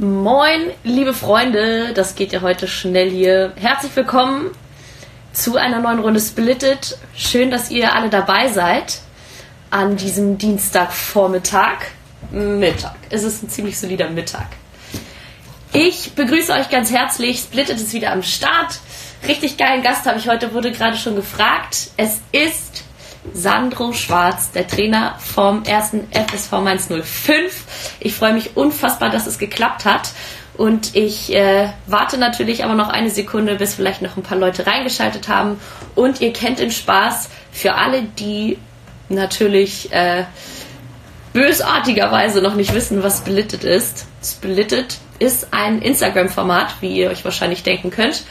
Moin, liebe Freunde, das geht ja heute schnell hier. Herzlich willkommen zu einer neuen Runde Splitted. Schön, dass ihr alle dabei seid an diesem Dienstagvormittag. Mittag. Es ist ein ziemlich solider Mittag. Ich begrüße euch ganz herzlich. Splitted ist wieder am Start. Richtig geilen Gast habe ich heute, wurde gerade schon gefragt. Es ist Sandro Schwarz, der Trainer vom ersten FSV Mainz 05. Ich freue mich unfassbar, dass es geklappt hat. Und ich äh, warte natürlich aber noch eine Sekunde, bis vielleicht noch ein paar Leute reingeschaltet haben. Und ihr kennt den Spaß für alle, die natürlich äh, bösartigerweise noch nicht wissen, was Splitted ist. Splitted ist ein Instagram-Format, wie ihr euch wahrscheinlich denken könnt.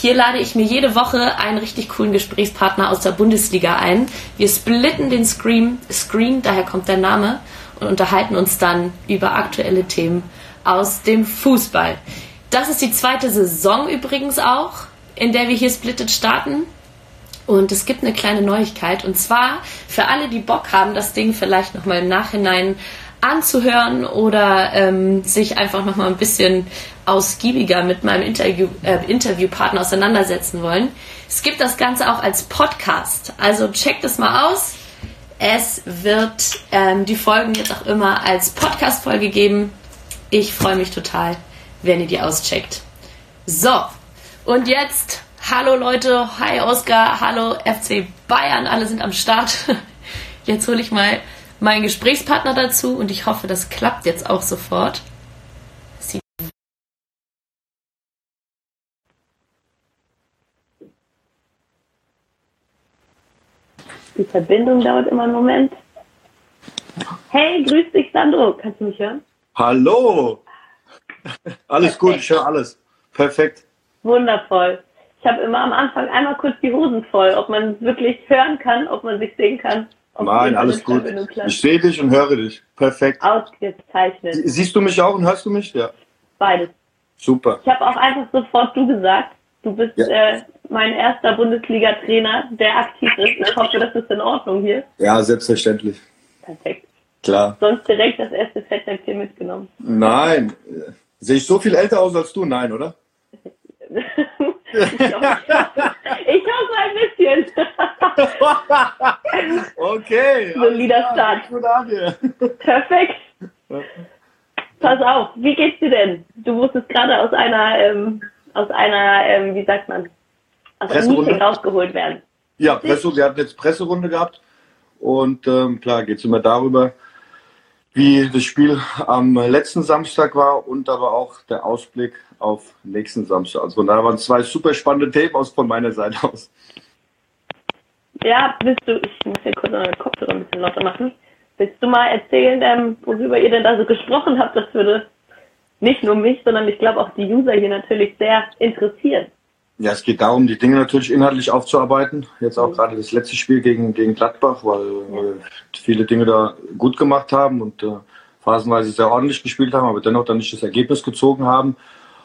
Hier lade ich mir jede Woche einen richtig coolen Gesprächspartner aus der Bundesliga ein. Wir splitten den Screen, Screen, daher kommt der Name, und unterhalten uns dann über aktuelle Themen aus dem Fußball. Das ist die zweite Saison übrigens auch, in der wir hier splittet starten. Und es gibt eine kleine Neuigkeit. Und zwar für alle, die Bock haben, das Ding vielleicht nochmal im Nachhinein anzuhören oder ähm, sich einfach noch mal ein bisschen ausgiebiger mit meinem Interview, äh, Interviewpartner auseinandersetzen wollen. Es gibt das Ganze auch als Podcast. Also checkt es mal aus. Es wird ähm, die Folgen jetzt auch immer als Podcast-Folge geben. Ich freue mich total, wenn ihr die auscheckt. So, und jetzt, hallo Leute, hi Oskar, hallo FC Bayern, alle sind am Start. Jetzt hole ich mal meinen Gesprächspartner dazu und ich hoffe, das klappt jetzt auch sofort. Sie Die Verbindung dauert immer einen Moment. Hey, grüß dich, Sandro. Kannst du mich hören? Hallo! Alles Perfekt. gut, ich höre alles. Perfekt. Wundervoll. Ich habe immer am Anfang einmal kurz die Hosen voll, ob man es wirklich hören kann, ob man sich sehen kann. Nein, alles gut. Ich sehe dich und höre dich. Perfekt. Ausgezeichnet. Siehst du mich auch und hörst du mich? Ja. Beides. Super. Ich habe auch einfach sofort du gesagt. Du bist ja. äh, mein erster Bundesliga-Trainer, der aktiv ist. Ich hoffe, das ist in Ordnung hier. Ja, selbstverständlich. Perfekt. Klar. Sonst direkt das erste Fettnäpfchen mitgenommen. Nein. Sehe ich so viel älter aus als du? Nein, oder? ich, hoffe, ich hoffe ein bisschen. okay. Solider Start. Perfekt. Pass auf, wie geht's dir denn? Du wusstest gerade aus einer, ähm, aus einer, ähm, wie sagt man, aus einem Meeting rausgeholt werden. Ja, Presse, wir hatten jetzt Presserunde gehabt und ähm, klar geht es immer darüber, wie das Spiel am letzten Samstag war und aber auch der Ausblick auf nächsten Samstag. Also da waren zwei super spannende Themen aus von meiner Seite aus. Ja, willst du, ich muss hier kurz meine Kopfhörer ein bisschen lauter machen. Willst du mal erzählen, ähm, worüber ihr denn da so gesprochen habt? Das würde nicht nur mich, sondern ich glaube auch die User hier natürlich sehr interessieren. Ja, es geht darum, die Dinge natürlich inhaltlich aufzuarbeiten. Jetzt auch mhm. gerade das letzte Spiel gegen, gegen Gladbach, weil wir viele Dinge da gut gemacht haben und äh, phasenweise sehr ordentlich gespielt haben, aber dennoch dann nicht das Ergebnis gezogen haben.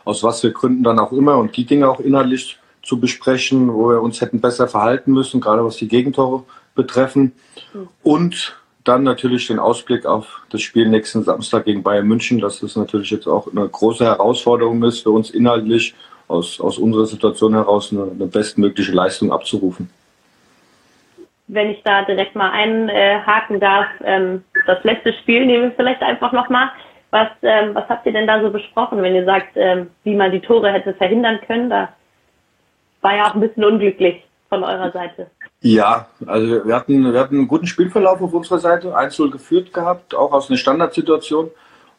Aus was für Gründen dann auch immer und die Dinge auch inhaltlich zu besprechen, wo wir uns hätten besser verhalten müssen, gerade was die Gegentore betreffen. Mhm. Und dann natürlich den Ausblick auf das Spiel nächsten Samstag gegen Bayern München, dass das natürlich jetzt auch eine große Herausforderung ist für uns inhaltlich aus, aus unserer Situation heraus eine, eine bestmögliche Leistung abzurufen. Wenn ich da direkt mal einhaken darf, ähm, das letzte Spiel nehmen wir vielleicht einfach nochmal. Was, ähm, was habt ihr denn da so besprochen, wenn ihr sagt, ähm, wie man die Tore hätte verhindern können? Da war ja auch ein bisschen unglücklich von eurer Seite. Ja, also wir hatten, wir hatten einen guten Spielverlauf auf unserer Seite, 1-0 geführt gehabt, auch aus einer Standardsituation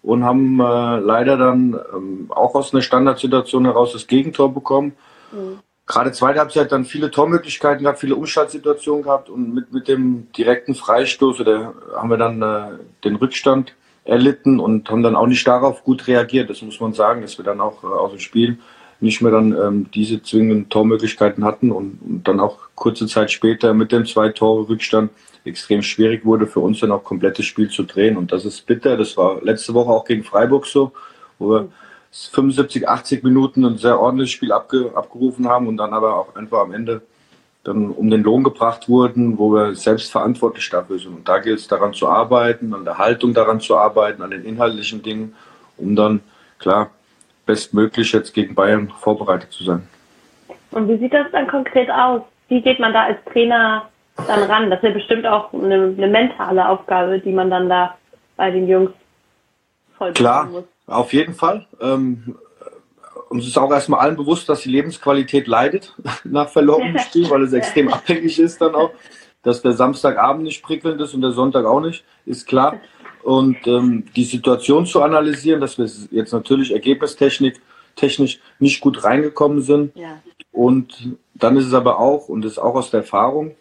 und haben äh, leider dann ähm, auch aus einer Standardsituation heraus das Gegentor bekommen. Mhm. Gerade zweite Halbzeit dann viele Tormöglichkeiten gehabt, viele Umschaltsituationen gehabt und mit, mit dem direkten Freistoß oder haben wir dann äh, den Rückstand erlitten und haben dann auch nicht darauf gut reagiert. Das muss man sagen, dass wir dann auch äh, aus dem Spiel nicht mehr dann ähm, diese zwingenden Tormöglichkeiten hatten und, und dann auch kurze Zeit später mit dem zwei Tore Rückstand extrem schwierig wurde für uns dann auch komplettes Spiel zu drehen. Und das ist bitter. Das war letzte Woche auch gegen Freiburg so, wo wir 75, 80 Minuten ein sehr ordentliches Spiel abge, abgerufen haben und dann aber auch einfach am Ende dann um den Lohn gebracht wurden, wo wir selbst verantwortlich dafür sind. Und da gilt es daran zu arbeiten, an der Haltung daran zu arbeiten, an den inhaltlichen Dingen, um dann klar, bestmöglich jetzt gegen Bayern vorbereitet zu sein. Und wie sieht das dann konkret aus? Wie geht man da als Trainer dann ran? Das ist ja bestimmt auch eine, eine mentale Aufgabe, die man dann da bei den Jungs voll Klar, muss. auf jeden Fall. Ähm, uns ist auch erstmal allen bewusst, dass die Lebensqualität leidet nach verlorenem Spiel, weil es extrem abhängig ist dann auch. Dass der Samstagabend nicht prickelnd ist und der Sonntag auch nicht, ist klar. Und ähm, die Situation zu analysieren, dass wir jetzt natürlich ergebnistechnisch technisch nicht gut reingekommen sind. Ja. Und dann ist es aber auch, und das ist auch aus der Erfahrung,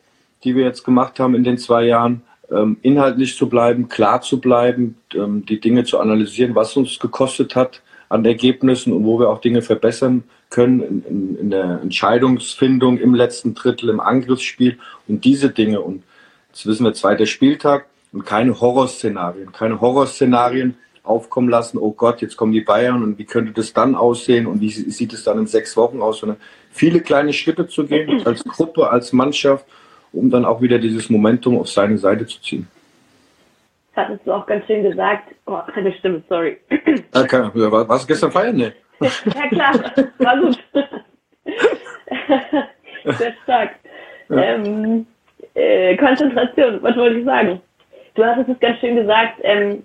die wir jetzt gemacht haben in den zwei Jahren, ähm, inhaltlich zu bleiben, klar zu bleiben, ähm, die Dinge zu analysieren, was uns gekostet hat an Ergebnissen und wo wir auch Dinge verbessern können in, in, in der Entscheidungsfindung im letzten Drittel, im Angriffsspiel und diese Dinge. Und jetzt wissen wir, zweiter Spieltag und keine Horrorszenarien, keine Horrorszenarien aufkommen lassen, oh Gott, jetzt kommen die Bayern und wie könnte das dann aussehen und wie sieht es dann in sechs Wochen aus, sondern viele kleine Schritte zu gehen, als Gruppe, als Mannschaft um dann auch wieder dieses Momentum auf seine Seite zu ziehen. Das hattest du auch ganz schön gesagt. Oh, keine Stimme, sorry. Okay. Ja, warst du gestern feiern? Nee. ja klar, war gut. Sehr stark. Ja. Ähm, äh, Konzentration, was wollte ich sagen? Du hattest es ganz schön gesagt, ähm,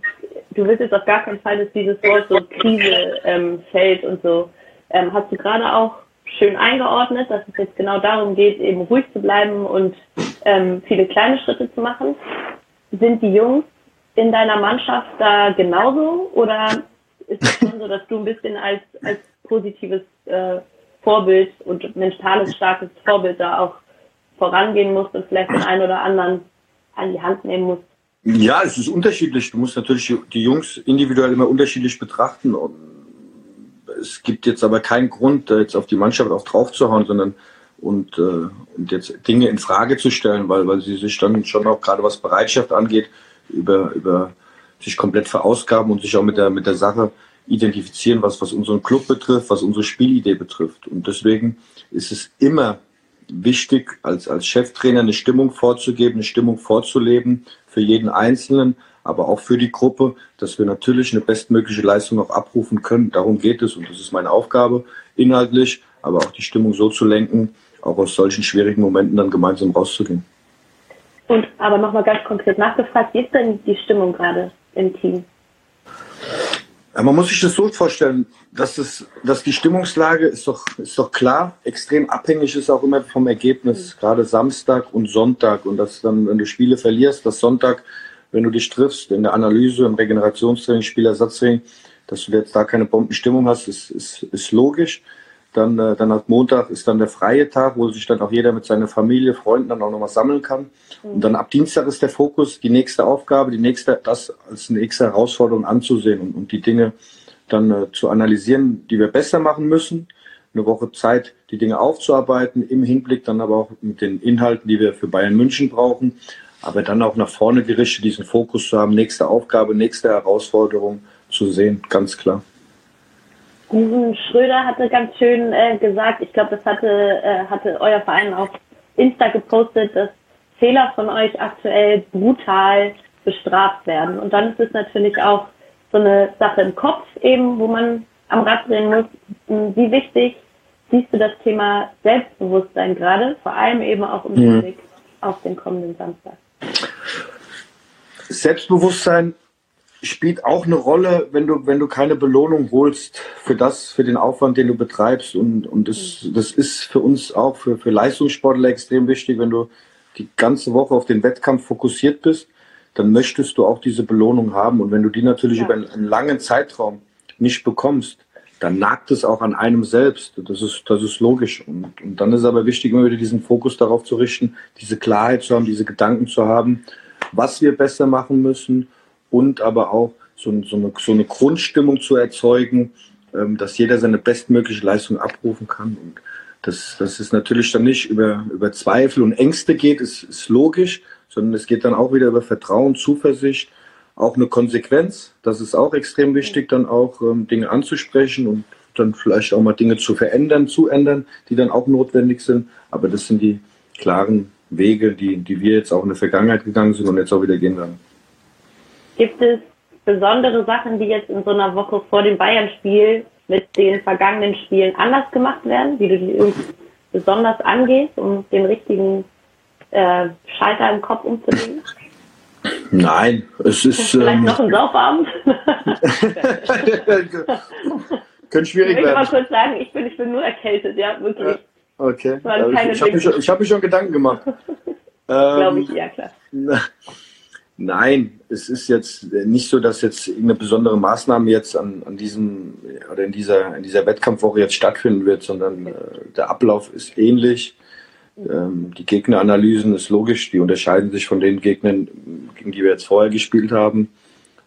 du willst jetzt auf gar keinen Fall, dass dieses Wort so Krise ähm, fällt und so. Ähm, hast du gerade auch schön eingeordnet, dass es jetzt genau darum geht, eben ruhig zu bleiben und ähm, viele kleine Schritte zu machen. Sind die Jungs in deiner Mannschaft da genauso oder ist es schon so, dass du ein bisschen als, als positives äh, Vorbild und mentales starkes Vorbild da auch vorangehen musst und vielleicht den einen oder anderen an die Hand nehmen musst? Ja, es ist unterschiedlich. Du musst natürlich die Jungs individuell immer unterschiedlich betrachten. Und es gibt jetzt aber keinen Grund, jetzt auf die Mannschaft auch draufzuhauen, sondern und, äh, und jetzt Dinge in Frage zu stellen, weil, weil sie sich dann schon auch gerade was Bereitschaft angeht, über, über sich komplett verausgaben und sich auch mit der, mit der Sache identifizieren, was, was unseren Club betrifft, was unsere Spielidee betrifft. Und deswegen ist es immer wichtig, als, als Cheftrainer eine Stimmung vorzugeben, eine Stimmung vorzuleben für jeden Einzelnen, aber auch für die Gruppe, dass wir natürlich eine bestmögliche Leistung auch abrufen können. Darum geht es und das ist meine Aufgabe inhaltlich, aber auch die Stimmung so zu lenken, auch aus solchen schwierigen Momenten dann gemeinsam rauszugehen. Und aber nochmal ganz konkret nachgefragt, wie ist denn die Stimmung gerade im Team? Man muss sich das so vorstellen, dass, es, dass die Stimmungslage ist doch, ist doch klar, extrem abhängig ist auch immer vom Ergebnis, mhm. gerade Samstag und Sonntag. Und dass dann, wenn du Spiele verlierst, dass Sonntag wenn du dich triffst in der Analyse, im Regenerationstraining, Spielersatztraining, dass du jetzt da keine Bombenstimmung hast, ist, ist, ist logisch. Dann, äh, dann hat Montag ist dann der freie Tag, wo sich dann auch jeder mit seiner Familie, Freunden dann auch nochmal sammeln kann. Und dann ab Dienstag ist der Fokus, die nächste Aufgabe, die nächste, das als nächste Herausforderung anzusehen und, und die Dinge dann äh, zu analysieren, die wir besser machen müssen. Eine Woche Zeit, die Dinge aufzuarbeiten, im Hinblick dann aber auch mit den Inhalten, die wir für Bayern München brauchen aber dann auch nach vorne gerichtet diesen Fokus zu haben, nächste Aufgabe, nächste Herausforderung zu sehen, ganz klar. Steven Schröder hatte ganz schön äh, gesagt, ich glaube, das hatte, äh, hatte euer Verein auf Insta gepostet, dass Fehler von euch aktuell brutal bestraft werden. Und dann ist es natürlich auch so eine Sache im Kopf eben, wo man am Rad drehen muss. Wie wichtig siehst du das Thema Selbstbewusstsein gerade, vor allem eben auch im mhm. Blick auf den kommenden Samstag? Selbstbewusstsein spielt auch eine Rolle, wenn du, wenn du keine Belohnung holst für das, für den Aufwand, den du betreibst. Und, und das, das ist für uns auch, für, für Leistungssportler extrem wichtig, wenn du die ganze Woche auf den Wettkampf fokussiert bist, dann möchtest du auch diese Belohnung haben. Und wenn du die natürlich ja. über einen, einen langen Zeitraum nicht bekommst, dann nagt es auch an einem selbst. Das ist, das ist logisch. Und, und dann ist aber wichtig, immer wieder diesen Fokus darauf zu richten, diese Klarheit zu haben, diese Gedanken zu haben, was wir besser machen müssen und aber auch so, so, eine, so eine Grundstimmung zu erzeugen, ähm, dass jeder seine bestmögliche Leistung abrufen kann. Und das, das ist natürlich dann nicht über, über Zweifel und Ängste geht, ist, ist logisch, sondern es geht dann auch wieder über Vertrauen, Zuversicht auch eine Konsequenz. Das ist auch extrem wichtig, dann auch ähm, Dinge anzusprechen und dann vielleicht auch mal Dinge zu verändern, zu ändern, die dann auch notwendig sind. Aber das sind die klaren Wege, die, die wir jetzt auch in der Vergangenheit gegangen sind und jetzt auch wieder gehen werden. Gibt es besondere Sachen, die jetzt in so einer Woche vor dem Bayern-Spiel mit den vergangenen Spielen anders gemacht werden, wie du die irgendwie besonders angehst, um den richtigen äh, Schalter im Kopf umzulegen? Nein, es ist. Vielleicht ähm, noch ein Saufabend? Könnte schwierig ich werden. Ich mal kurz sagen, ich bin, ich bin nur erkältet, ja, wirklich. Okay. Also ich habe mir, hab mir, schon Gedanken gemacht. Glaube ich, ja klar. Nein, es ist jetzt nicht so, dass jetzt irgendeine besondere Maßnahme jetzt an, an diesem oder in dieser, in dieser Wettkampfwoche jetzt stattfinden wird, sondern äh, der Ablauf ist ähnlich. Ähm, die Gegneranalysen ist logisch, die unterscheiden sich von den Gegnern, gegen die wir jetzt vorher gespielt haben.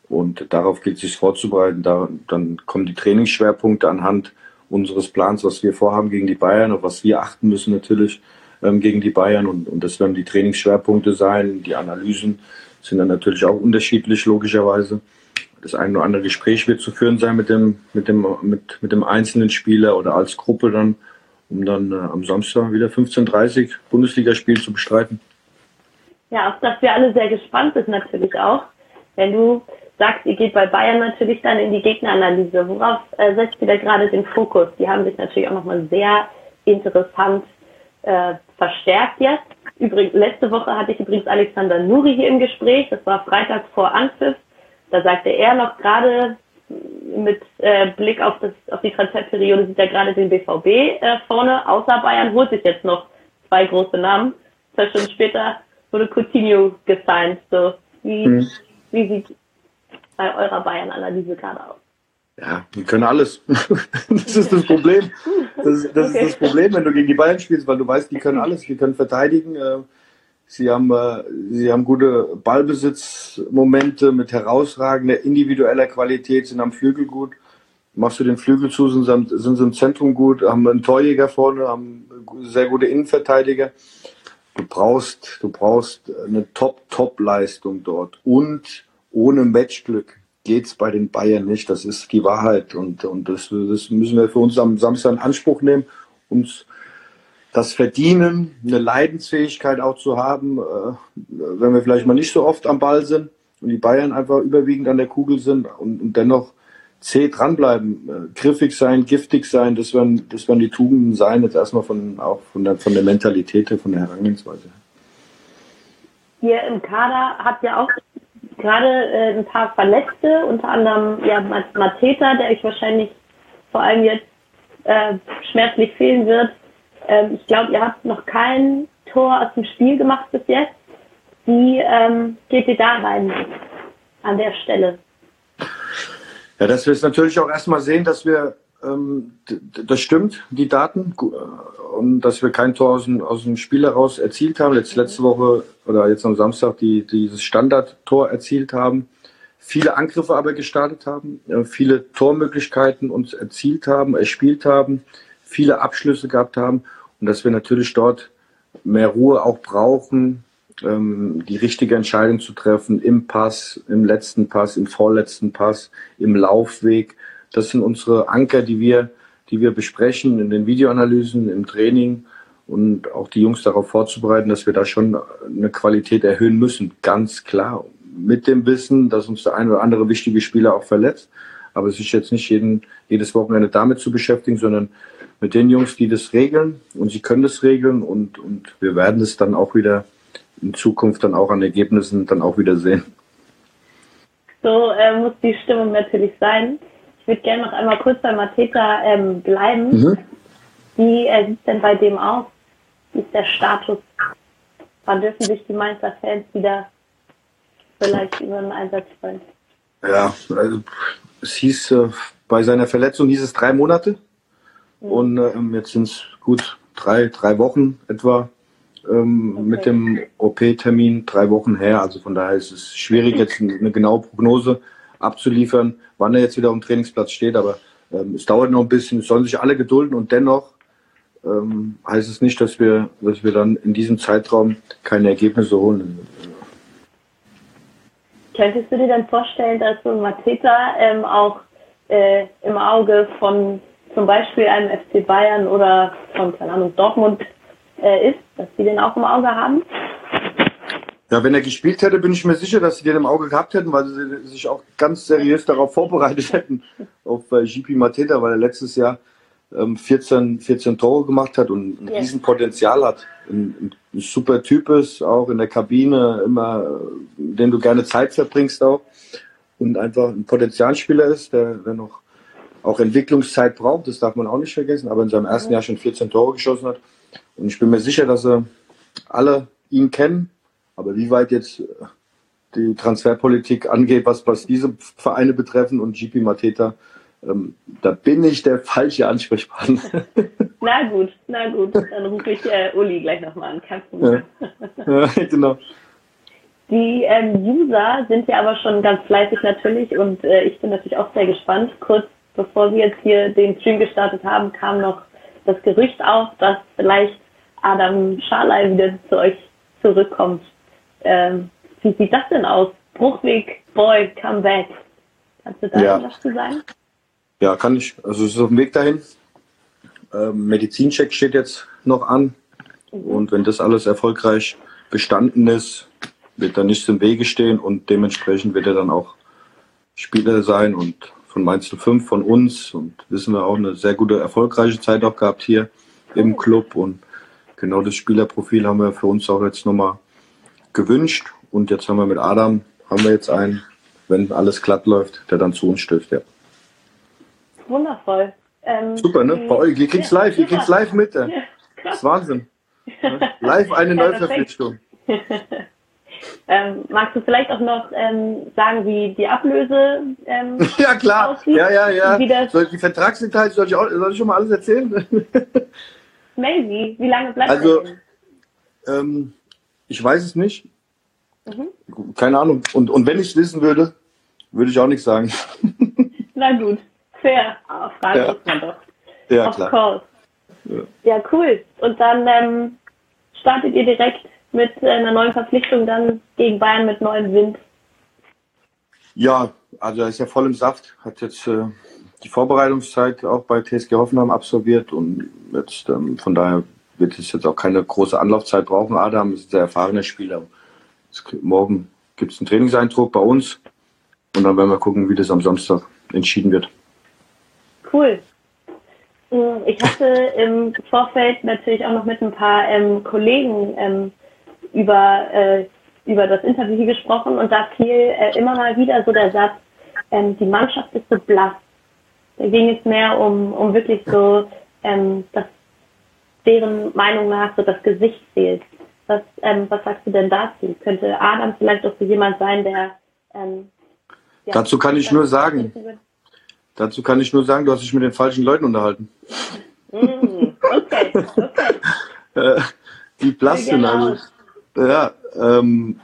Und darauf gilt es sich vorzubereiten. Da, dann kommen die Trainingsschwerpunkte anhand unseres Plans, was wir vorhaben gegen die Bayern, auf was wir achten müssen natürlich ähm, gegen die Bayern. Und, und das werden die Trainingsschwerpunkte sein. Die Analysen sind dann natürlich auch unterschiedlich, logischerweise. Das ein oder andere Gespräch wird zu führen sein mit dem, mit dem, mit, mit dem einzelnen Spieler oder als Gruppe dann, um dann äh, am Samstag wieder 15.30 Bundesligaspiel zu bestreiten. Ja, auf das wir alle sehr gespannt sind natürlich auch. Wenn du sagst, ihr geht bei Bayern natürlich dann in die Gegneranalyse. Worauf äh, setzt ihr da gerade den Fokus? Die haben sich natürlich auch nochmal sehr interessant äh, verstärkt jetzt. Übrigens, letzte Woche hatte ich übrigens Alexander Nuri hier im Gespräch. Das war Freitag vor Anpfiff. Da sagte er noch gerade mit äh, Blick auf, das, auf die Transferperiode sieht er gerade den BVB äh, vorne. Außer Bayern holt sich jetzt noch zwei große Namen. Zwei Stunden später wurde Coutinho gesigned. So, wie, hm. wie sieht bei eurer Bayern-Analyse gerade aus? Ja, die können alles. das ist das Problem. Das, das okay. ist das Problem, wenn du gegen die Bayern spielst, weil du weißt, die können alles. Die können verteidigen. Äh, sie haben, äh, sie haben gute Ballbesitzmomente mit herausragender individueller Qualität, sind am Flügel gut. Machst du den Flügel zu, sind sie, sind sie im Zentrum gut, haben einen Torjäger vorne, haben sehr gute Innenverteidiger. Du brauchst, du brauchst eine Top-Top-Leistung dort und ohne Matchglück geht's bei den Bayern nicht. Das ist die Wahrheit. Und, und das, das müssen wir für uns am Samstag in Anspruch nehmen, uns das Verdienen, eine Leidensfähigkeit auch zu haben, äh, wenn wir vielleicht mal nicht so oft am Ball sind und die Bayern einfach überwiegend an der Kugel sind und, und dennoch zäh dranbleiben, äh, griffig sein, giftig sein, das werden, das werden die Tugenden sein, jetzt erstmal von, auch von der, von der Mentalität, von der Herangehensweise. Ihr im Kader habt ja auch gerade äh, ein paar Verletzte, unter anderem ja Mateta, der euch wahrscheinlich vor allem jetzt äh, schmerzlich fehlen wird. Ähm, ich glaube, ihr habt noch kein Tor aus dem Spiel gemacht bis jetzt. Wie ähm, geht ihr da rein an der Stelle? Ja, dass wir es natürlich auch erstmal sehen, dass wir das stimmt, die Daten, und dass wir kein Tor aus dem, aus dem Spiel heraus erzielt haben. Jetzt letzte Woche oder jetzt am Samstag die, dieses Standardtor erzielt haben. Viele Angriffe aber gestartet haben, äh, viele Tormöglichkeiten uns erzielt haben, erspielt haben, viele Abschlüsse gehabt haben und dass wir natürlich dort mehr Ruhe auch brauchen, ähm, die richtige Entscheidung zu treffen im Pass, im letzten Pass, im vorletzten Pass, im Laufweg das sind unsere Anker, die wir, die wir besprechen in den Videoanalysen, im Training und auch die Jungs darauf vorzubereiten, dass wir da schon eine Qualität erhöhen müssen. Ganz klar. Mit dem Wissen, dass uns der ein oder andere wichtige Spieler auch verletzt. Aber es ist jetzt nicht jeden, jedes Wochenende damit zu beschäftigen, sondern mit den Jungs, die das regeln und sie können das regeln und, und wir werden es dann auch wieder in Zukunft dann auch an Ergebnissen dann auch wieder sehen. So äh, muss die Stimmung natürlich sein. Ich würde gerne noch einmal kurz bei Mateta ähm, bleiben. Mhm. Wie äh, sieht es denn bei dem aus? Wie ist der Status? Wann dürfen sich die Mainzer-Fans wieder vielleicht über einen Einsatz freuen? Ja, also es hieß, äh, bei seiner Verletzung hieß es drei Monate. Mhm. Und ähm, jetzt sind es gut drei, drei Wochen etwa ähm, okay. mit dem OP-Termin, drei Wochen her. Also von daher ist es schwierig, jetzt eine genaue Prognose abzuliefern, wann er jetzt wieder am Trainingsplatz steht. Aber ähm, es dauert noch ein bisschen, es sollen sich alle gedulden und dennoch ähm, heißt es nicht, dass wir, dass wir dann in diesem Zeitraum keine Ergebnisse holen. Könntest du dir dann vorstellen, dass so Mateta ähm, auch äh, im Auge von zum Beispiel einem FC Bayern oder von, keine Ahnung, Dortmund äh, ist, dass die den auch im Auge haben? Ja, wenn er gespielt hätte, bin ich mir sicher, dass sie den im Auge gehabt hätten, weil sie sich auch ganz seriös darauf vorbereitet hätten, auf äh, GP Mateta, weil er letztes Jahr ähm, 14, 14 Tore gemacht hat und ein ja. Riesenpotenzial hat. Ein, ein, super Typ ist, auch in der Kabine, immer, den du gerne Zeit verbringst auch. Und einfach ein Potenzialspieler ist, der, der noch auch Entwicklungszeit braucht, das darf man auch nicht vergessen, aber in seinem ersten Jahr schon 14 Tore geschossen hat. Und ich bin mir sicher, dass er alle ihn kennen, aber wie weit jetzt äh, die Transferpolitik angeht, was, was diese Vereine betreffen und GP Mateta, ähm, da bin ich der falsche Ansprechpartner. Na gut, na gut, dann rufe ich äh, Uli gleich nochmal an. Ja. ja, genau. Die ähm, User sind ja aber schon ganz fleißig natürlich und äh, ich bin natürlich auch sehr gespannt. Kurz bevor wir jetzt hier den Stream gestartet haben, kam noch das Gerücht auf, dass vielleicht Adam Scharlei wieder zu euch zurückkommt. Ähm, wie sieht das denn aus? Bruchweg, Boy, come back. Kannst du da ja. was zu sagen? Ja, kann ich. Also es ist auf dem Weg dahin. Ähm, Medizincheck steht jetzt noch an. Mhm. Und wenn das alles erfolgreich bestanden ist, wird er nichts im Wege stehen und dementsprechend wird er dann auch Spieler sein und von Mainz 05 von uns und wissen wir auch eine sehr gute, erfolgreiche Zeit auch gehabt hier im Club und genau das Spielerprofil haben wir für uns auch jetzt nochmal gewünscht. Und jetzt haben wir mit Adam, haben wir jetzt einen, wenn alles glatt läuft, der dann zu uns stößt, ja. Wundervoll. Ähm, Super, ne? Bei euch, ihr kriegt's live, ihr kriegt's live mit. Ja, das ist Wahnsinn. Live eine Neuverpflichtung. Ähm, magst du vielleicht auch noch ähm, sagen, wie die Ablöse ähm, Ja, klar. Aussieht? Ja, ja, ja. Soll die Vertragsdetails, soll ich, auch, soll ich schon mal alles erzählen? Maybe. Wie lange bleibt also, ähm, ich weiß es nicht. Mhm. Keine Ahnung. Und, und wenn ich es wissen würde, würde ich auch nichts sagen. Na gut, fair. Aber Fragen ja. man doch. Ja, of klar. Course. Ja. ja, cool. Und dann ähm, startet ihr direkt mit äh, einer neuen Verpflichtung dann gegen Bayern mit neuem Wind. Ja, also er ist ja voll im Saft, hat jetzt äh, die Vorbereitungszeit auch bei TSG Hoffenheim absolviert und jetzt ähm, von daher wird es jetzt auch keine große Anlaufzeit brauchen. Adam ist ein sehr erfahrener Spieler. Morgen gibt es einen Trainingseindruck bei uns und dann werden wir gucken, wie das am Samstag entschieden wird. Cool. Mm, ich hatte im Vorfeld natürlich auch noch mit ein paar ähm, Kollegen ähm, über, äh, über das Interview hier gesprochen und da fiel äh, immer mal wieder so der Satz, ähm, die Mannschaft ist so blass. Da ging es mehr um, um wirklich so, ähm, dass deren Meinung nach so das Gesicht fehlt. Was, ähm, was sagst du denn dazu? Könnte Adam vielleicht auch so jemand sein, der ähm, ja, dazu kann ich nur sagen, dazu kann ich nur sagen, du hast dich mit den falschen Leuten unterhalten. Mm, okay, okay. Äh, die blass sind also. Ja, ähm,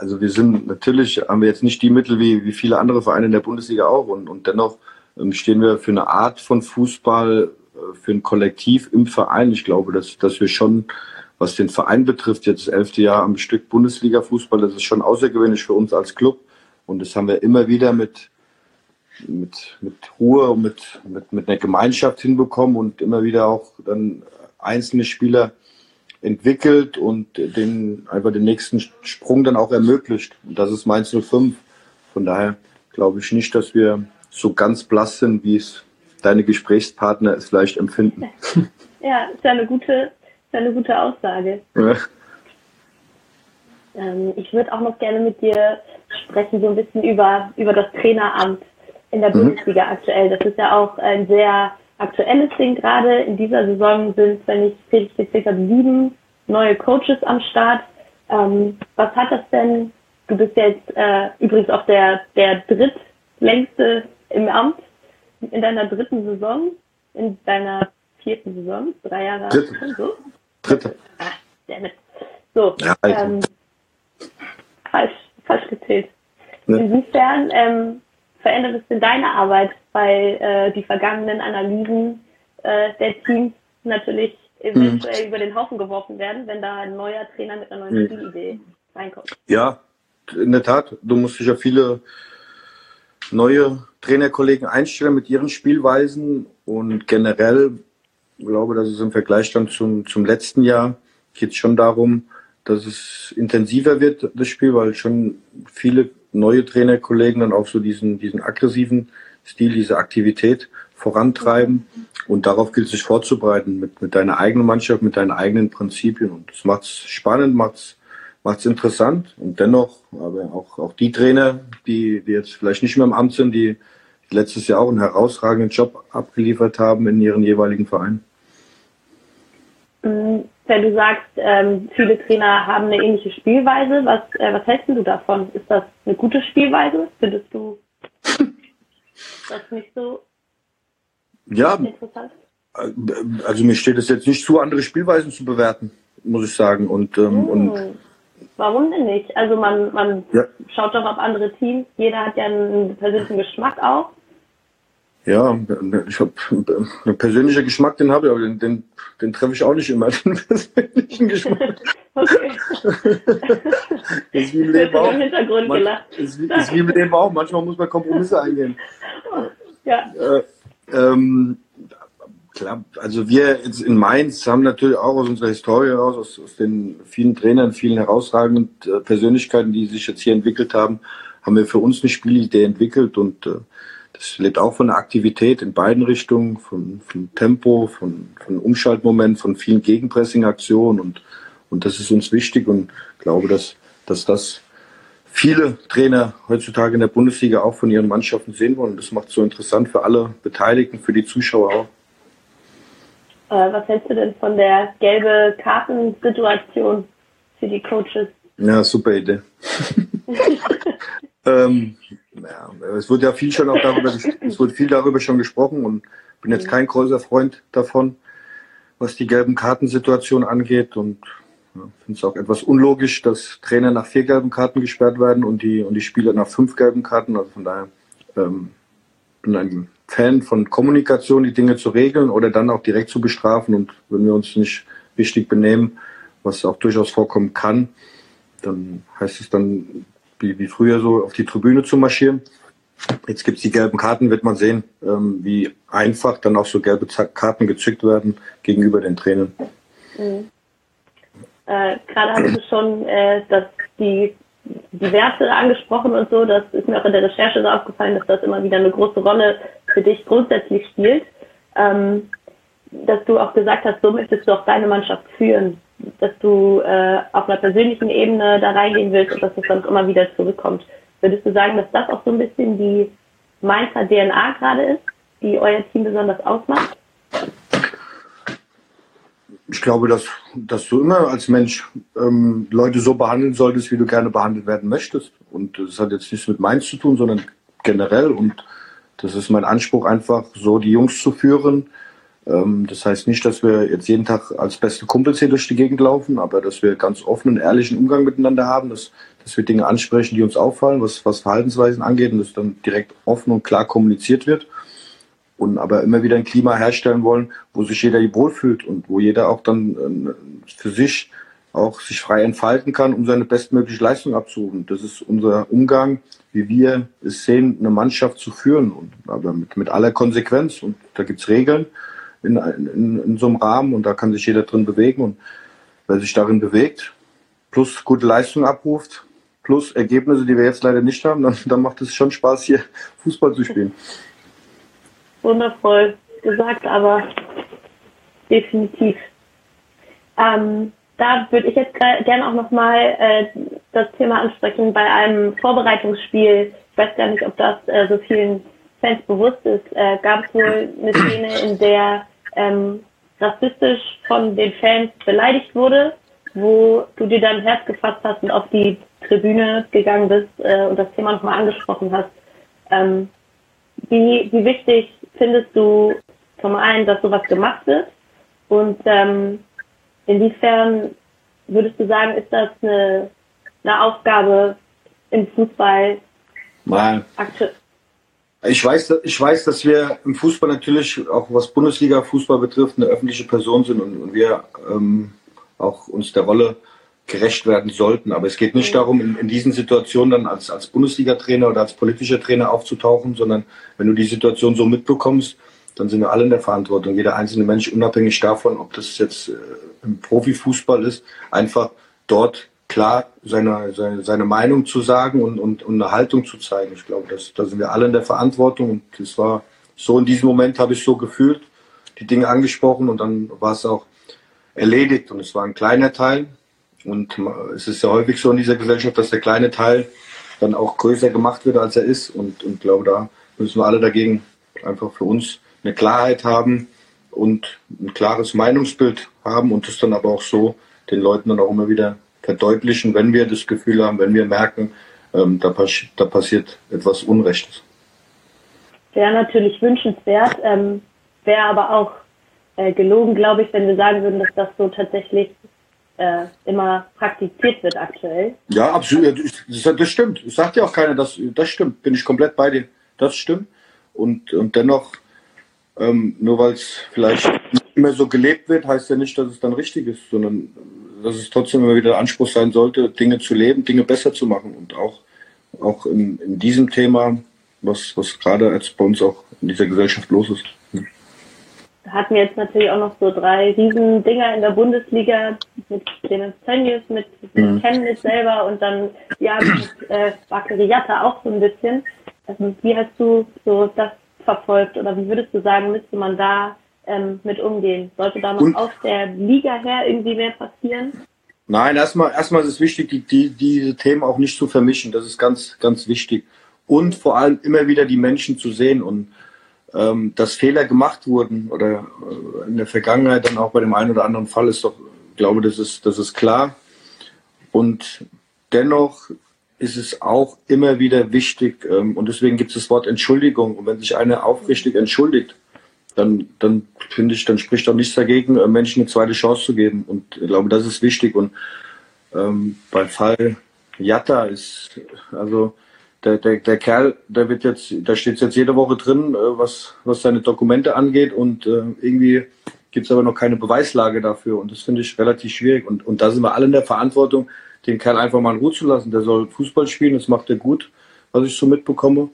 also wir sind natürlich, haben wir jetzt nicht die Mittel wie, wie viele andere Vereine in der Bundesliga auch und, und dennoch ähm, stehen wir für eine Art von Fußball, für ein Kollektiv im Verein. Ich glaube, dass, dass wir schon, was den Verein betrifft, jetzt das elfte Jahr am Stück Bundesliga-Fußball, das ist schon außergewöhnlich für uns als Club und das haben wir immer wieder mit, mit, mit Ruhe und mit, mit, mit einer Gemeinschaft hinbekommen und immer wieder auch dann einzelne Spieler entwickelt und den, einfach den nächsten Sprung dann auch ermöglicht. Und das ist Mainz 05. Von daher glaube ich nicht, dass wir so ganz blass sind, wie es deine Gesprächspartner es vielleicht empfinden. Ja, ist ja eine gute, ist eine gute Aussage. Ja. Ähm, ich würde auch noch gerne mit dir sprechen, so ein bisschen über, über das Traineramt in der mhm. Bundesliga aktuell. Das ist ja auch ein sehr aktuelles Ding gerade. In dieser Saison sind, wenn ich richtig gezählt habe, sieben neue Coaches am Start. Ähm, was hat das denn? Du bist jetzt äh, übrigens auch der, der drittlängste im Amt in deiner dritten Saison, in deiner vierten Saison, drei Jahre Dritte. So? Dritte. Ah, damit. So, ja, also. ähm, falsch, falsch gezählt. Ja. Inwiefern ähm, verändert es denn deine Arbeit bei äh, die vergangenen Analysen äh, der Teams natürlich eventuell mhm. über den Haufen geworfen werden, wenn da ein neuer Trainer mit einer neuen mhm. Spielidee reinkommt? Ja, in der Tat. Du musst dich ja viele neue Trainerkollegen einstellen mit ihren Spielweisen und generell glaube, dass es im Vergleich dann zum, zum letzten Jahr geht es schon darum, dass es intensiver wird, das Spiel, weil schon viele neue Trainerkollegen dann auch so diesen, diesen aggressiven Stil, diese Aktivität vorantreiben. Und darauf gilt es sich vorzubereiten mit, mit deiner eigenen Mannschaft, mit deinen eigenen Prinzipien. Und das macht es spannend, macht es interessant. Und dennoch, aber auch, auch die Trainer, die, die jetzt vielleicht nicht mehr im Amt sind, die letztes Jahr auch einen herausragenden Job abgeliefert haben in ihren jeweiligen Vereinen. Mm, wenn du sagst, ähm, viele Trainer haben eine ähnliche Spielweise, was, äh, was hältst du davon? Ist das eine gute Spielweise? Findest du das nicht so ja, interessant? Also mir steht es jetzt nicht zu, andere Spielweisen zu bewerten, muss ich sagen. Und, ähm, hm. und Warum denn nicht? Also man, man ja. schaut doch auf andere Teams. Jeder hat ja einen persönlichen Geschmack auch. Ja, ich habe einen persönlichen Geschmack, den habe ich, aber den, den, den treffe ich auch nicht immer, den persönlichen Geschmack. okay. ist wie im Leben auch. Hintergrund Man, ist, wie, ist wie im Leben auch. Manchmal muss man Kompromisse eingehen. Ja. Äh, ähm, klar, also wir jetzt in Mainz haben natürlich auch aus unserer Historie heraus, aus, aus den vielen Trainern, vielen herausragenden äh, Persönlichkeiten, die sich jetzt hier entwickelt haben, haben wir für uns eine Spielidee entwickelt und äh, das lebt auch von der Aktivität in beiden Richtungen, von, von Tempo, von, von Umschaltmoment, von vielen Gegenpressing-Aktionen und, und das ist uns wichtig und glaube, dass, dass das viele Trainer heutzutage in der Bundesliga auch von ihren Mannschaften sehen wollen. Das macht es so interessant für alle Beteiligten, für die Zuschauer auch. Äh, was hältst du denn von der gelbe Kartensituation für die Coaches? Ja, super Idee. ähm, ja, es wird ja viel schon auch darüber, es wird viel darüber schon gesprochen und bin jetzt kein großer Freund davon, was die gelben Kartensituation angeht und ja, finde es auch etwas unlogisch, dass Trainer nach vier gelben Karten gesperrt werden und die und die Spieler nach fünf gelben Karten. Also von daher ähm, bin ein Fan von Kommunikation, die Dinge zu regeln oder dann auch direkt zu bestrafen und wenn wir uns nicht richtig benehmen, was auch durchaus vorkommen kann, dann heißt es dann wie, wie früher so auf die Tribüne zu marschieren. Jetzt gibt es die gelben Karten, wird man sehen, ähm, wie einfach dann auch so gelbe Karten gezückt werden gegenüber den Trainern. Mhm. Äh, Gerade hast du schon äh, dass die, die Werte angesprochen und so. Das ist mir auch in der Recherche so aufgefallen, dass das immer wieder eine große Rolle für dich grundsätzlich spielt. Ähm, dass du auch gesagt hast, so möchtest du auch deine Mannschaft führen dass du äh, auf einer persönlichen Ebene da reingehen willst und dass es dann immer wieder zurückkommt. Würdest du sagen, dass das auch so ein bisschen die Mainzer DNA gerade ist, die euer Team besonders ausmacht? Ich glaube, dass, dass du immer als Mensch ähm, Leute so behandeln solltest, wie du gerne behandelt werden möchtest. Und das hat jetzt nichts mit Mainz zu tun, sondern generell. Und das ist mein Anspruch, einfach so die Jungs zu führen, ähm, das heißt nicht, dass wir jetzt jeden Tag als beste Kumpels hier durch die Gegend laufen, aber dass wir ganz offenen, ehrlichen Umgang miteinander haben, dass, dass wir Dinge ansprechen, die uns auffallen, was, was Verhaltensweisen angeht und dass dann direkt offen und klar kommuniziert wird. Und aber immer wieder ein Klima herstellen wollen, wo sich jeder wohlfühlt und wo jeder auch dann äh, für sich auch sich frei entfalten kann, um seine bestmögliche Leistung abzurufen. Das ist unser Umgang, wie wir es sehen, eine Mannschaft zu führen, und, aber mit, mit aller Konsequenz. Und da gibt's Regeln in, in, in so einem Rahmen und da kann sich jeder drin bewegen und wer sich darin bewegt, plus gute Leistung abruft, plus Ergebnisse, die wir jetzt leider nicht haben, dann, dann macht es schon Spaß, hier Fußball zu spielen. Wundervoll gesagt, aber definitiv. Ähm, da würde ich jetzt gerne auch nochmal äh, das Thema ansprechen bei einem Vorbereitungsspiel. Ich weiß gar nicht, ob das äh, so vielen Fans bewusst ist. Äh, gab es wohl eine Szene, in der ähm, rassistisch von den Fans beleidigt wurde, wo du dir dein Herz gefasst hast und auf die Tribüne gegangen bist äh, und das Thema nochmal angesprochen hast. Ähm, wie, wie wichtig findest du zum einen, dass sowas gemacht wird und ähm, inwiefern würdest du sagen, ist das eine, eine Aufgabe im Fußball? Nein. Ich weiß, ich weiß, dass wir im Fußball natürlich, auch was Bundesliga-Fußball betrifft, eine öffentliche Person sind und, und wir ähm, auch uns der Rolle gerecht werden sollten. Aber es geht nicht darum, in, in diesen Situationen dann als, als Bundesliga-Trainer oder als politischer Trainer aufzutauchen, sondern wenn du die Situation so mitbekommst, dann sind wir alle in der Verantwortung. Jeder einzelne Mensch, unabhängig davon, ob das jetzt äh, im Profifußball ist, einfach dort klar seine, seine, seine Meinung zu sagen und, und, und eine Haltung zu zeigen. Ich glaube, da sind wir alle in der Verantwortung und das war so in diesem Moment habe ich so gefühlt, die Dinge angesprochen und dann war es auch erledigt und es war ein kleiner Teil und es ist ja häufig so in dieser Gesellschaft, dass der kleine Teil dann auch größer gemacht wird, als er ist und, und glaube, da müssen wir alle dagegen einfach für uns eine Klarheit haben und ein klares Meinungsbild haben und das dann aber auch so den Leuten dann auch immer wieder verdeutlichen, wenn wir das Gefühl haben, wenn wir merken, ähm, da, pass da, passiert etwas Unrechtes. Wäre natürlich wünschenswert, ähm, wäre aber auch äh, gelogen, glaube ich, wenn wir sagen würden, dass das so tatsächlich äh, immer praktiziert wird aktuell. Ja, absolut. Das, das stimmt. Das sagt ja auch keiner, dass das stimmt. Bin ich komplett bei dir. Das stimmt. Und, und dennoch, ähm, nur weil es vielleicht nicht mehr so gelebt wird, heißt ja nicht, dass es dann richtig ist, sondern dass es trotzdem immer wieder der Anspruch sein sollte, Dinge zu leben, Dinge besser zu machen. Und auch, auch in, in diesem Thema, was, was gerade jetzt bei uns auch in dieser Gesellschaft los ist. Hatten jetzt natürlich auch noch so drei riesen Dinger in der Bundesliga mit Tönnies, mit, mit mhm. Chemnitz selber und dann ja mit äh, Bakariata auch so ein bisschen. Also, wie hast du so das verfolgt oder wie würdest du sagen, müsste man da ähm, mit umgehen? Sollte da noch und, aus der Liga her irgendwie mehr passieren? Nein, erstmal, erstmal ist es wichtig, die, die, diese Themen auch nicht zu vermischen. Das ist ganz, ganz wichtig. Und vor allem immer wieder die Menschen zu sehen und ähm, dass Fehler gemacht wurden oder äh, in der Vergangenheit dann auch bei dem einen oder anderen Fall ist doch, ich glaube, das ist, das ist klar. Und dennoch ist es auch immer wieder wichtig, ähm, und deswegen gibt es das Wort Entschuldigung. Und wenn sich einer aufrichtig entschuldigt, dann, dann finde ich, dann spricht auch nichts dagegen, Menschen eine zweite Chance zu geben. Und ich glaube, das ist wichtig. Und ähm, beim Fall Jatta ist, also der, der, der Kerl, der wird jetzt, da steht jetzt jede Woche drin, äh, was, was seine Dokumente angeht und äh, irgendwie gibt es aber noch keine Beweislage dafür und das finde ich relativ schwierig und, und da sind wir alle in der Verantwortung, den Kerl einfach mal in Ruhe zu lassen. Der soll Fußball spielen, das macht er gut, was ich so mitbekomme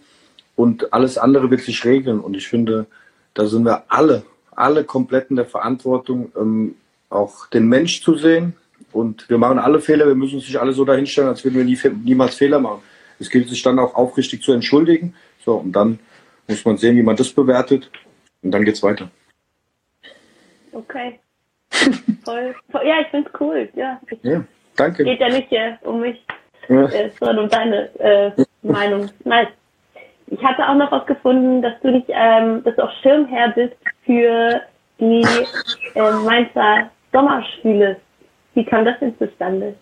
und alles andere wird sich regeln und ich finde, da sind wir alle, alle komplett in der Verantwortung, ähm, auch den Mensch zu sehen und wir machen alle Fehler, wir müssen uns nicht alle so dahinstellen, als würden wir nie, niemals Fehler machen. Es gilt sich dann auch aufrichtig zu entschuldigen. So, und dann muss man sehen, wie man das bewertet. Und dann geht's weiter. Okay. voll, voll, ja, ich find's cool. Ja, ja danke. Geht ja nicht äh, um mich, ja. äh, sondern um deine äh, Meinung. Nice. Ich hatte auch noch was gefunden, dass du nicht, ähm, dass du auch Schirmherr bist für die äh, Mainzer Sommerspiele. Wie kam das denn zustande?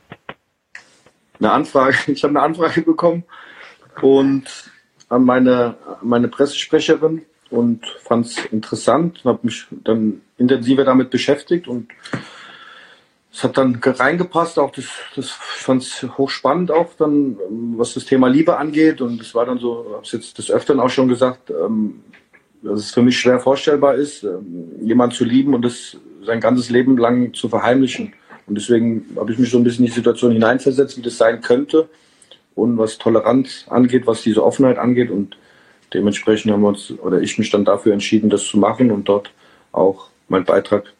eine Anfrage, ich habe eine Anfrage bekommen und an meine, meine Pressesprecherin und fand es interessant, habe mich dann intensiver damit beschäftigt und es hat dann reingepasst, auch das, das fand es hochspannend auch dann, was das Thema Liebe angeht und es war dann so, habe es jetzt des Öfteren auch schon gesagt, ähm, dass es für mich schwer vorstellbar ist, ähm, jemand zu lieben und das sein ganzes Leben lang zu verheimlichen. Und deswegen habe ich mich so ein bisschen in die Situation hineinversetzt, wie das sein könnte. Und was Toleranz angeht, was diese Offenheit angeht. Und dementsprechend haben wir uns, oder ich mich dann dafür entschieden, das zu machen und dort auch meinen Beitrag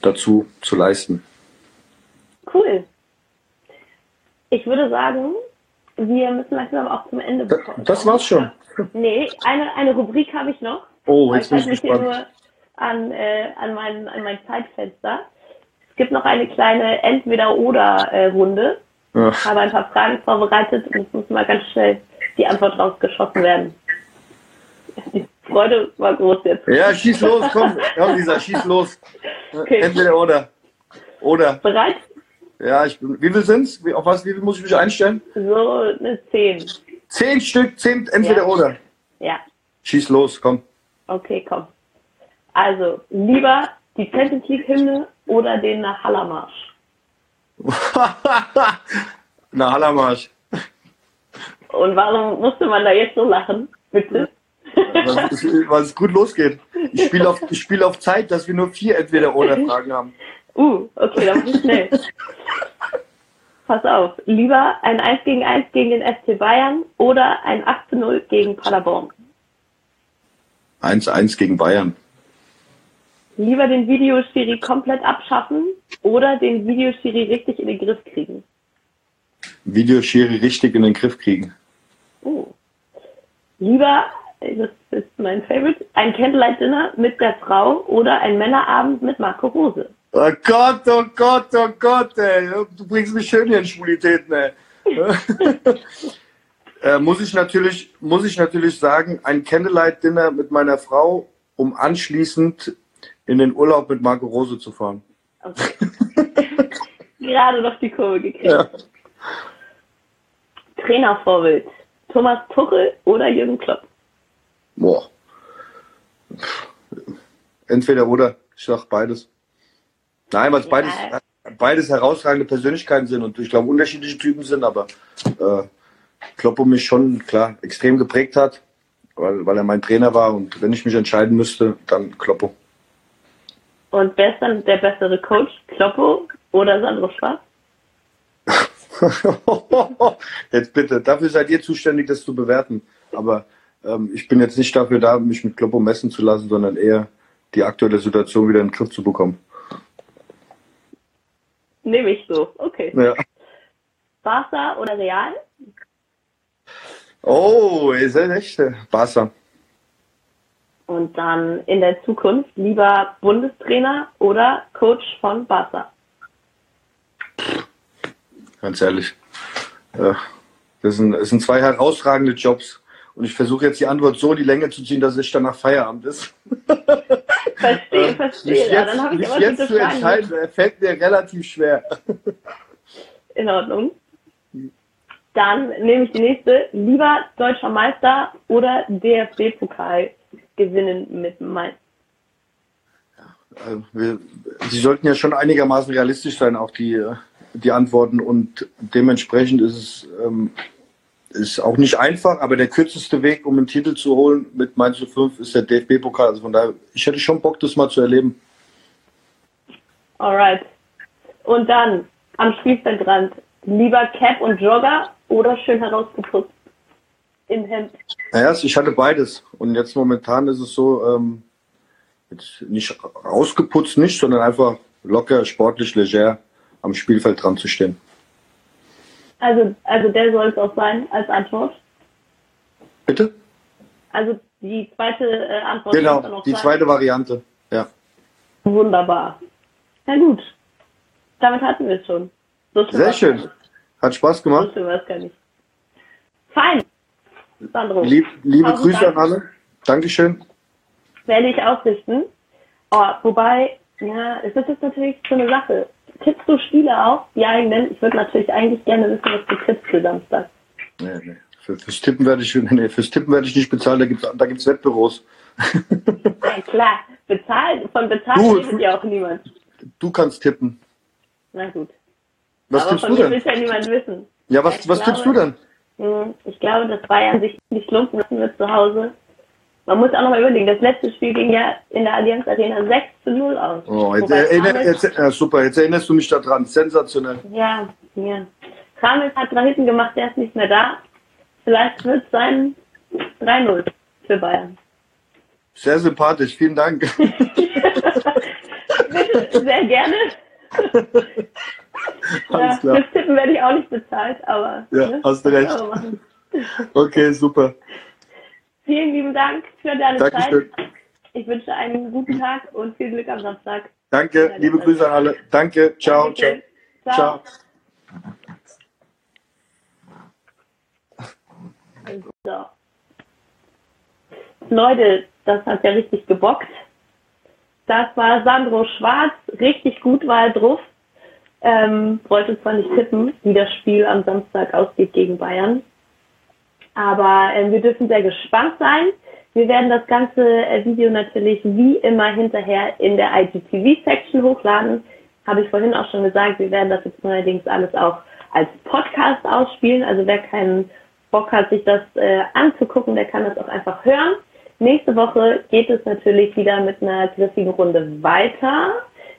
dazu zu leisten. Cool. Ich würde sagen, wir müssen langsam auch zum Ende bekommen. Das, das war's schon. Nee, eine, eine Rubrik habe ich noch. Oh, jetzt bin ich gespannt. Nur an, äh, an, mein, an mein Zeitfenster. Es gibt noch eine kleine Entweder-Oder-Runde. Äh, ich habe ein paar Fragen vorbereitet und es muss mal ganz schnell die Antwort rausgeschossen werden. Die Freude war groß jetzt. Ja, schieß los, komm. Ja, Lisa, schieß los. Okay. Entweder oder. Oder. Bereit? Ja, ich bin. Wie viel sind's? Auf was, wie viel muss ich mich einstellen? So eine 10. Zehn Stück, zehn entweder ja. oder. Ja. Schieß los, komm. Okay, komm. Also, lieber die Champions League Hymne oder den Nahallamarsch? Nahallamarsch. Und warum musste man da jetzt so lachen? Bitte? Weil es, gut losgeht. Ich spiele auf, spiel auf Zeit, dass wir nur vier Entweder-Oder-Fragen haben. Uh, okay, dann muss ich schnell. Pass auf, lieber ein 1 gegen 1 gegen den SC Bayern oder ein 8 zu 0 gegen Paderborn? 1 1 gegen Bayern. Lieber den Videoschiri komplett abschaffen oder den Videoschiri richtig in den Griff kriegen? Videoschiri richtig in den Griff kriegen. Oh. Lieber, das ist mein Favorite, ein Candlelight Dinner mit der Frau oder ein Männerabend mit Marco Rose. Oh Gott, oh Gott, oh Gott, ey. Du bringst mich schön hier in Schwulitäten, ey. äh, muss ich natürlich, muss ich natürlich sagen, ein Candlelight Dinner mit meiner Frau, um anschließend in den Urlaub mit Marco Rose zu fahren. Okay. Gerade noch die Kurve gekriegt. Ja. Trainervorbild. Thomas Tuchel oder Jürgen Klopp? Boah. Entweder oder. Ich sag beides. Nein, weil es beides, beides herausragende Persönlichkeiten sind und ich glaube unterschiedliche Typen sind, aber äh, Kloppo mich schon klar extrem geprägt hat, weil, weil er mein Trainer war und wenn ich mich entscheiden müsste, dann Kloppo. Und wer ist dann der bessere Coach, Kloppo oder Sandro Schwarz? jetzt bitte, dafür seid ihr zuständig, das zu bewerten. Aber ähm, ich bin jetzt nicht dafür da, mich mit Kloppo messen zu lassen, sondern eher die aktuelle Situation wieder in den Griff zu bekommen. Nehme ich so, okay. Ja. Barca oder Real? Oh, ist ja echt äh, Barca. Und dann in der Zukunft lieber Bundestrainer oder Coach von Barca? Ganz ehrlich. Äh, das sind, das sind zwei herausragende Jobs. Und ich versuche jetzt die Antwort so die Länge zu ziehen, dass es danach Feierabend ist. Verstehe, verstehe. Mich jetzt, ja, mich jetzt zu entscheiden, fällt mir relativ schwer. In Ordnung. Dann nehme ich die nächste. Lieber deutscher Meister oder DFB-Pokal gewinnen mit Mainz? Wir, Sie sollten ja schon einigermaßen realistisch sein, auch die, die Antworten. Und dementsprechend ist es ähm, ist auch nicht einfach, aber der kürzeste Weg, um einen Titel zu holen mit Mainz 05, ist der DFB-Pokal. Also von daher, ich hätte schon Bock, das mal zu erleben. Alright. Und dann am Spielfeldrand lieber Cap und Jogger oder schön herausgeputzt im Hemd? Naja, ich hatte beides. Und jetzt momentan ist es so, ähm, jetzt nicht rausgeputzt nicht, sondern einfach locker, sportlich, leger am Spielfeld dran zu stehen. Also, also der soll es auch sein als Antwort. Bitte? Also die zweite äh, Antwort. Genau, die sein. zweite Variante, ja. Wunderbar. Na gut, damit hatten wir es schon. So Sehr schön. Hat Spaß gemacht. So was gar nicht. Fein. Sandro. Lieb, liebe Grüße Dank. an alle. Dankeschön. Werde ich ausrichten. Oh, wobei, ja, es ist jetzt natürlich so eine Sache tippst du Spiele auf, die eigenen? Ich würde natürlich eigentlich gerne wissen, was du tippst für Samstag. Nee, nee. Für, fürs Tippen werde ich, nee, fürs Tippen werde ich nicht bezahlt, da gibt es da gibt's Wettbüros. ja, klar, bezahlt, von bezahlt du, redet ja auch niemand. Du kannst tippen. Na gut. Was Aber tippst du denn? will ja niemand wissen. Ja, was, was glaube, tippst du denn? Hm, ich glaube, dass Bayern sich nicht lumpen müssen wird zu Hause man muss auch noch mal überlegen, das letzte Spiel ging ja in der Allianz Arena 6 zu 0 aus. Oh, jetzt erinner, jetzt, ja, super, jetzt erinnerst du mich daran. Sensationell. Ja, ja. Kramels hat drei Hinten gemacht, der ist nicht mehr da. Vielleicht wird es sein 3-0 für Bayern. Sehr sympathisch, vielen Dank. Bitte, sehr gerne. ja, Fürs Tippen werde ich auch nicht bezahlt, aber. Ja, ne, hast du recht. Okay, super. Vielen lieben Dank für deine Dankeschön. Zeit. Ich wünsche einen guten Tag und viel Glück am Samstag. Danke, liebe Grüße an alle. Danke, ciao, Danke ciao. Ciao. So. Leute, das hat ja richtig gebockt. Das war Sandro Schwarz. Richtig gut war er drauf. Ähm, wollte zwar nicht tippen, wie das Spiel am Samstag ausgeht gegen Bayern. Aber äh, wir dürfen sehr gespannt sein. Wir werden das ganze äh, Video natürlich wie immer hinterher in der IGTV-Section hochladen. Habe ich vorhin auch schon gesagt, wir werden das jetzt neuerdings alles auch als Podcast ausspielen. Also wer keinen Bock hat, sich das äh, anzugucken, der kann das auch einfach hören. Nächste Woche geht es natürlich wieder mit einer griffigen Runde weiter.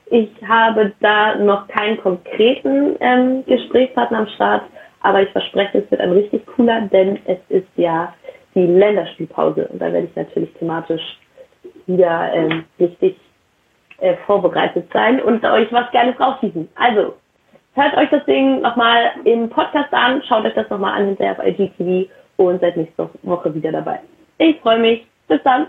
Ich habe da noch keinen konkreten ähm, Gesprächspartner am Start, aber ich verspreche, es wird ein richtig cooler, denn es ist ja die Länderspielpause und da werde ich natürlich thematisch wieder ähm, richtig äh, vorbereitet sein und euch was Geiles rausschießen. Also, hört euch das Ding nochmal im Podcast an, schaut euch das nochmal an hinterher auf IGTV und seid nächste Woche wieder dabei. Ich freue mich. Bis dann.